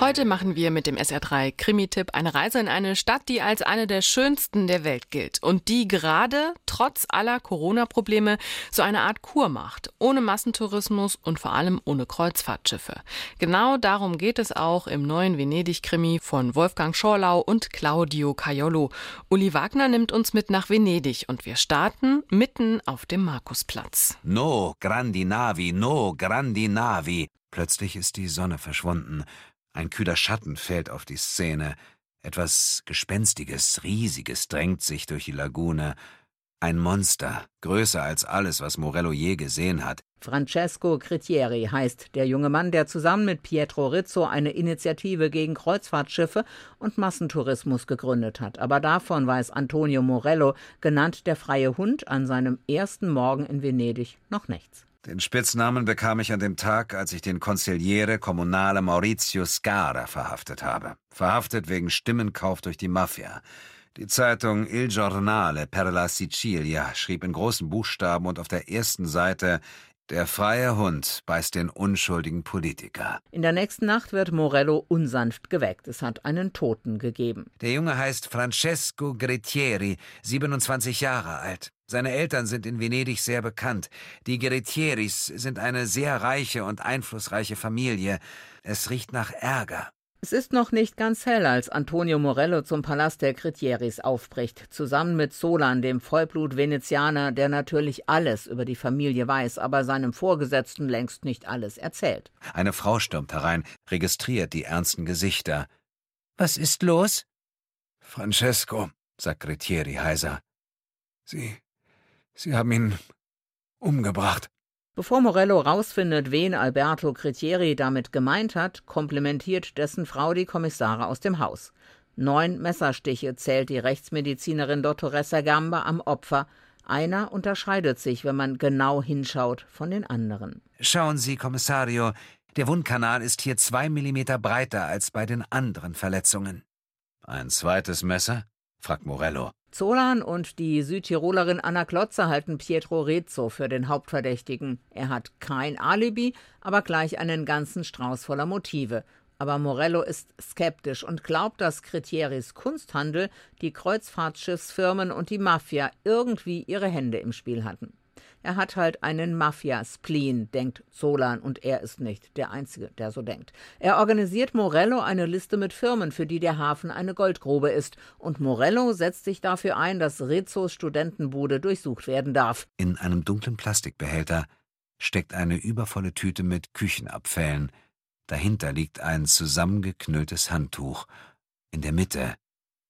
Heute machen wir mit dem SR3 Krimi-Tipp eine Reise in eine Stadt, die als eine der schönsten der Welt gilt und die gerade trotz aller Corona-Probleme so eine Art Kur macht, ohne Massentourismus und vor allem ohne Kreuzfahrtschiffe. Genau darum geht es auch im neuen Venedig-Krimi von Wolfgang Schorlau und Claudio Caiolo. Uli Wagner nimmt uns mit nach Venedig und wir starten mitten auf dem Markusplatz. No, grandi navi, no, grandi navi. Plötzlich ist die Sonne verschwunden. Ein kühler Schatten fällt auf die Szene. Etwas Gespenstiges, Riesiges drängt sich durch die Lagune. Ein Monster, größer als alles, was Morello je gesehen hat. Francesco Critieri heißt der junge Mann, der zusammen mit Pietro Rizzo eine Initiative gegen Kreuzfahrtschiffe und Massentourismus gegründet hat. Aber davon weiß Antonio Morello, genannt der freie Hund, an seinem ersten Morgen in Venedig noch nichts. Den Spitznamen bekam ich an dem Tag, als ich den Consigliere Kommunale Maurizio Scara verhaftet habe. Verhaftet wegen Stimmenkauf durch die Mafia. Die Zeitung Il Giornale per la Sicilia schrieb in großen Buchstaben und auf der ersten Seite der freie Hund beißt den unschuldigen Politiker. In der nächsten Nacht wird Morello unsanft geweckt. Es hat einen Toten gegeben. Der Junge heißt Francesco Grettieri, 27 Jahre alt. Seine Eltern sind in Venedig sehr bekannt. Die Gerettieris sind eine sehr reiche und einflussreiche Familie. Es riecht nach Ärger. Es ist noch nicht ganz hell, als Antonio Morello zum Palast der Critieris aufbricht, zusammen mit Solan, dem Vollblut-Venezianer, der natürlich alles über die Familie weiß, aber seinem Vorgesetzten längst nicht alles erzählt. Eine Frau stürmt herein, registriert die ernsten Gesichter. Was ist los? Francesco, sagt Grettieri heiser. Sie Sie haben ihn umgebracht. Bevor Morello rausfindet, wen Alberto Critieri damit gemeint hat, komplimentiert dessen Frau die Kommissare aus dem Haus. Neun Messerstiche zählt die Rechtsmedizinerin Dottoressa Gamba am Opfer. Einer unterscheidet sich, wenn man genau hinschaut, von den anderen. Schauen Sie, Kommissario, der Wundkanal ist hier zwei Millimeter breiter als bei den anderen Verletzungen. Ein zweites Messer? fragt Morello. Zolan und die Südtirolerin Anna Klotzer halten Pietro Rezzo für den Hauptverdächtigen. Er hat kein Alibi, aber gleich einen ganzen Strauß voller Motive. Aber Morello ist skeptisch und glaubt, dass Critieris Kunsthandel, die Kreuzfahrtschiffsfirmen und die Mafia irgendwie ihre Hände im Spiel hatten. Er hat halt einen Mafia-Spleen, denkt Zolan, und er ist nicht der Einzige, der so denkt. Er organisiert Morello eine Liste mit Firmen, für die der Hafen eine Goldgrube ist, und Morello setzt sich dafür ein, dass Rezos Studentenbude durchsucht werden darf. In einem dunklen Plastikbehälter steckt eine übervolle Tüte mit Küchenabfällen. Dahinter liegt ein zusammengeknülltes Handtuch. In der Mitte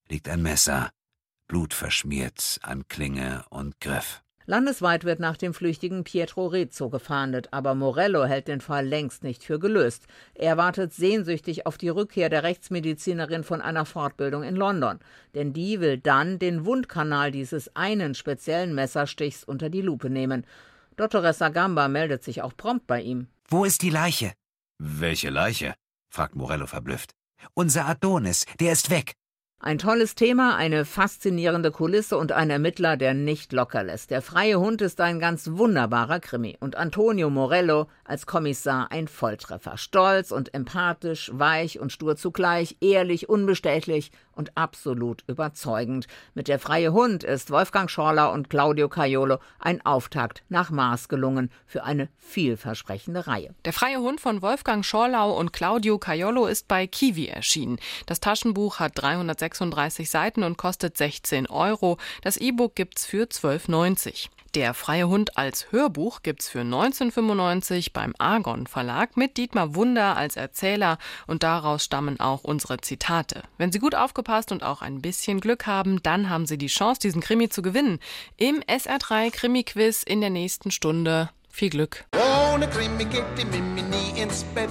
liegt ein Messer, blutverschmiert an Klinge und Griff. Landesweit wird nach dem flüchtigen Pietro Rezzo gefahndet, aber Morello hält den Fall längst nicht für gelöst. Er wartet sehnsüchtig auf die Rückkehr der Rechtsmedizinerin von einer Fortbildung in London, denn die will dann den Wundkanal dieses einen speziellen Messerstichs unter die Lupe nehmen. Dottoressa Gamba meldet sich auch prompt bei ihm. Wo ist die Leiche? Welche Leiche? fragt Morello verblüfft. Unser Adonis, der ist weg. Ein tolles Thema, eine faszinierende Kulisse und ein Ermittler, der nicht locker lässt. Der freie Hund ist ein ganz wunderbarer Krimi und Antonio Morello als Kommissar ein Volltreffer. Stolz und empathisch, weich und stur zugleich, ehrlich, unbestechlich und absolut überzeugend. Mit der freie Hund ist Wolfgang Schorler und Claudio Caiolo ein Auftakt nach Maß gelungen für eine vielversprechende Reihe. Der freie Hund von Wolfgang Schorlau und Claudio Caiolo ist bei Kiwi erschienen. Das Taschenbuch hat 306 36 Seiten und kostet 16 Euro. Das E-Book gibt's für 12,90. Der Freie Hund als Hörbuch gibt's für 1995 beim Argon Verlag mit Dietmar Wunder als Erzähler und daraus stammen auch unsere Zitate. Wenn Sie gut aufgepasst und auch ein bisschen Glück haben, dann haben Sie die Chance, diesen Krimi zu gewinnen. Im SR3 Krimi Quiz in der nächsten Stunde. Viel Glück. Ohne Krimi geht die Mimi nie ins Bett.